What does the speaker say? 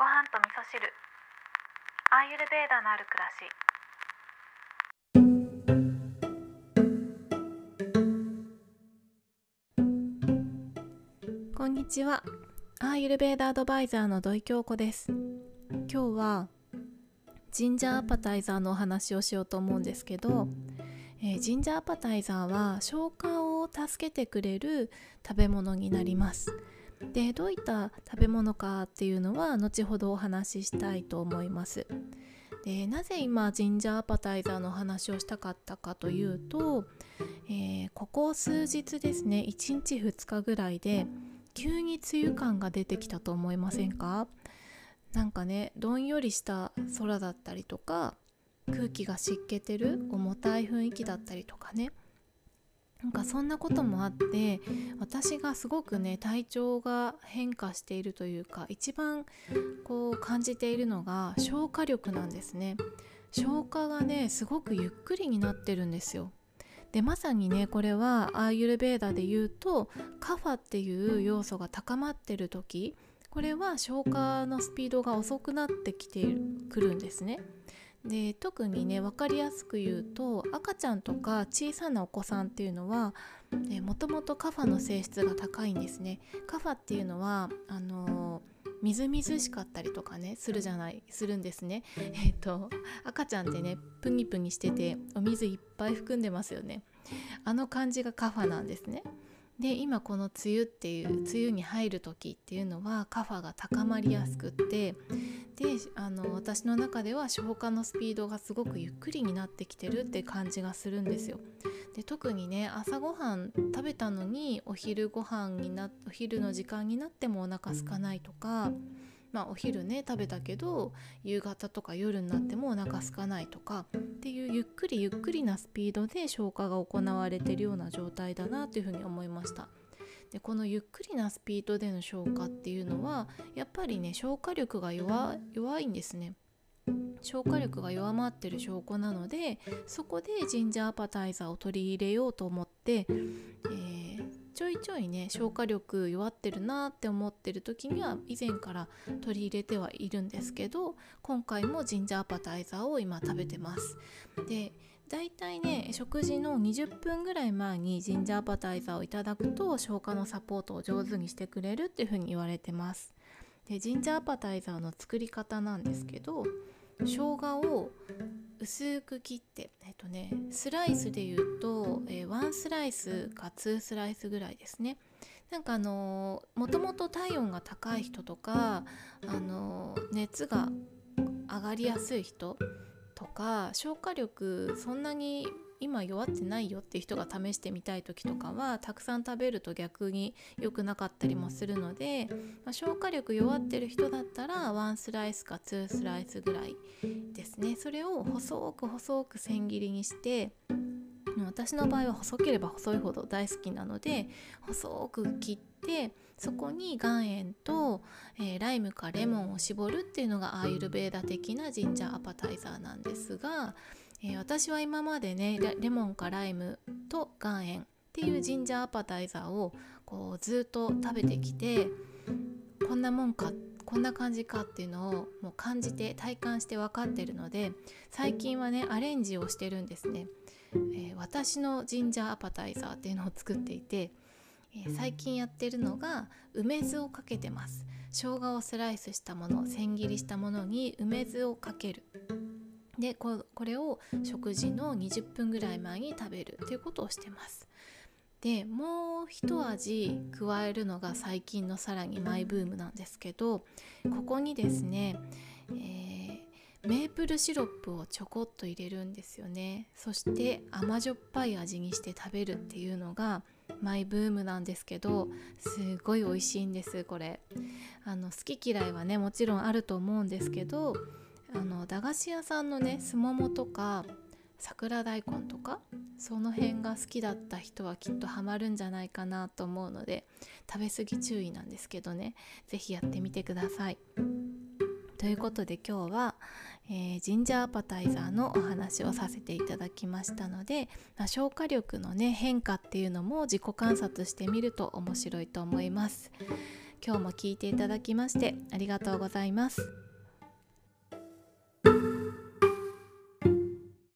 ご飯と味噌汁。アーユルベーダのある暮らし。こんにちは。アーユルベーダアドバイザーの土井京子です。今日はジンジャーアパタイザーのお話をしようと思うんですけど、えージンジャーアパタイザーは消化を助けてくれる食べ物になります。でどういった食べ物かっていうのは後ほどお話ししたいと思います。でなぜ今ジンジャーアパタイザーの話をしたかったかというと、えーここ数日ですね1日2日ぐらいで急に梅雨感が出てきたと思いませんか？なんかねどんよりした空だったりとか空気が湿気てる重たい雰囲気だったりとかね。なんかそんなこともあって私がすごくね体調が変化しているというか一番こう感じているのが消化力なんですね。消化がねすごくゆっくりになってるんですよ。でまさにねこれはアーユルベーダで言うとカファっていう要素が高まってる時これは消化のスピードが遅くなってきてくるんですね。で特にね分かりやすく言うと赤ちゃんとか小さなお子さんっていうのはもともとカファの性質が高いんですね。カファっていうのはあのみずみずしかったりとかねするじゃないするんですね。えっ、と赤ちゃんってねプニプニしててお水いっぱい含んでますよね。あの感じがカファなんですね。で今この梅雨っていう梅雨に入る時っていうのはカファが高まりやすくってであの私の中では消化のスピードがすごくゆっくりになってきてるって感じがするんですよ。で特にね朝ごはん食べたのにお昼ご飯になお昼の時間になってもお腹空かないとか。まあ、お昼ね食べたけど夕方とか夜になってもお腹空かないとかっていうゆっくりゆっくりなスピードで消化が行われてるような状態だなというふうに思いました。でこのゆっくりなスピードでの消化っていうのはやっぱりね消化力が弱弱いんですね。消化力が弱まってる証拠なのでそこでジンジャーアパタイザーを取り入れようと思って、えーちょいちょいね消化力弱ってるなって思ってる時には以前から取り入れてはいるんですけど今回もジンジャーアパタイザーを今食べてます。でだいたいね食事の20分ぐらい前にジンジャーアパタイザーをいただくと消化のサポートを上手にしてくれるっていうふうに言われてます。でジンジャーアパタイザーの作り方なんですけど生姜を薄く切ってえっとねスライスで言うと、えー、1スライスか2スライスぐらいですね。なんかあのー、もともと体温が高い人とかあのー熱が上がりやすい人とか消化力そんなに今弱ってないよって人が試してみたい時とかはたくさん食べると逆に良くなかったりもするので、まあ、消化力弱ってる人だったら1スライスか2スライスぐらいですね。それを細く細く千切りにして私の場合は細ければ細いほど大好きなので細く切ってそこに岩塩と、えーライムかレモンを絞るっていうのがアーユルベーダ的なジンジャーアパタイザーなんですが、えー私は今までねレモンかライムと岩塩っていうジンジャーアパタイザーをこうずっと食べてきてこんなもんかこんな感じかっていうのをもう感じて体感して分かってるので最近はねアレンジをしてるんですね。えー私のジンジャーアパタイザーっていうのを作っていて、えー最近やってるのが梅酢をかけてます生姜をスライスしたもの千切りしたものに梅酢をかけるでここれを食事の20分ぐらい前に食べるっていうことをしてます。でもう一味加えるのが最近のさらにマイブームなんですけどここにですね、えーメープルシロップをちょこっと入れるんですよね。そして甘じょっぱい味にして食べるっていうのがマイブームなんですけどすごい美味しいんですこれ。あの好き嫌いはねもちろんあると思うんですけどあの駄菓子屋さんのねすももとか桜大根とかその辺が好きだった人はきっとハマるんじゃないかなと思うので食べ過ぎ注意なんですけどね是非やってみてください。ということで今日は、えージンジャーアパタイザーのお話をさせていただきましたので、まあ消化力のね変化っていうのも自己観察してみると面白いと思います。今日も聞いていただきましてありがとうございます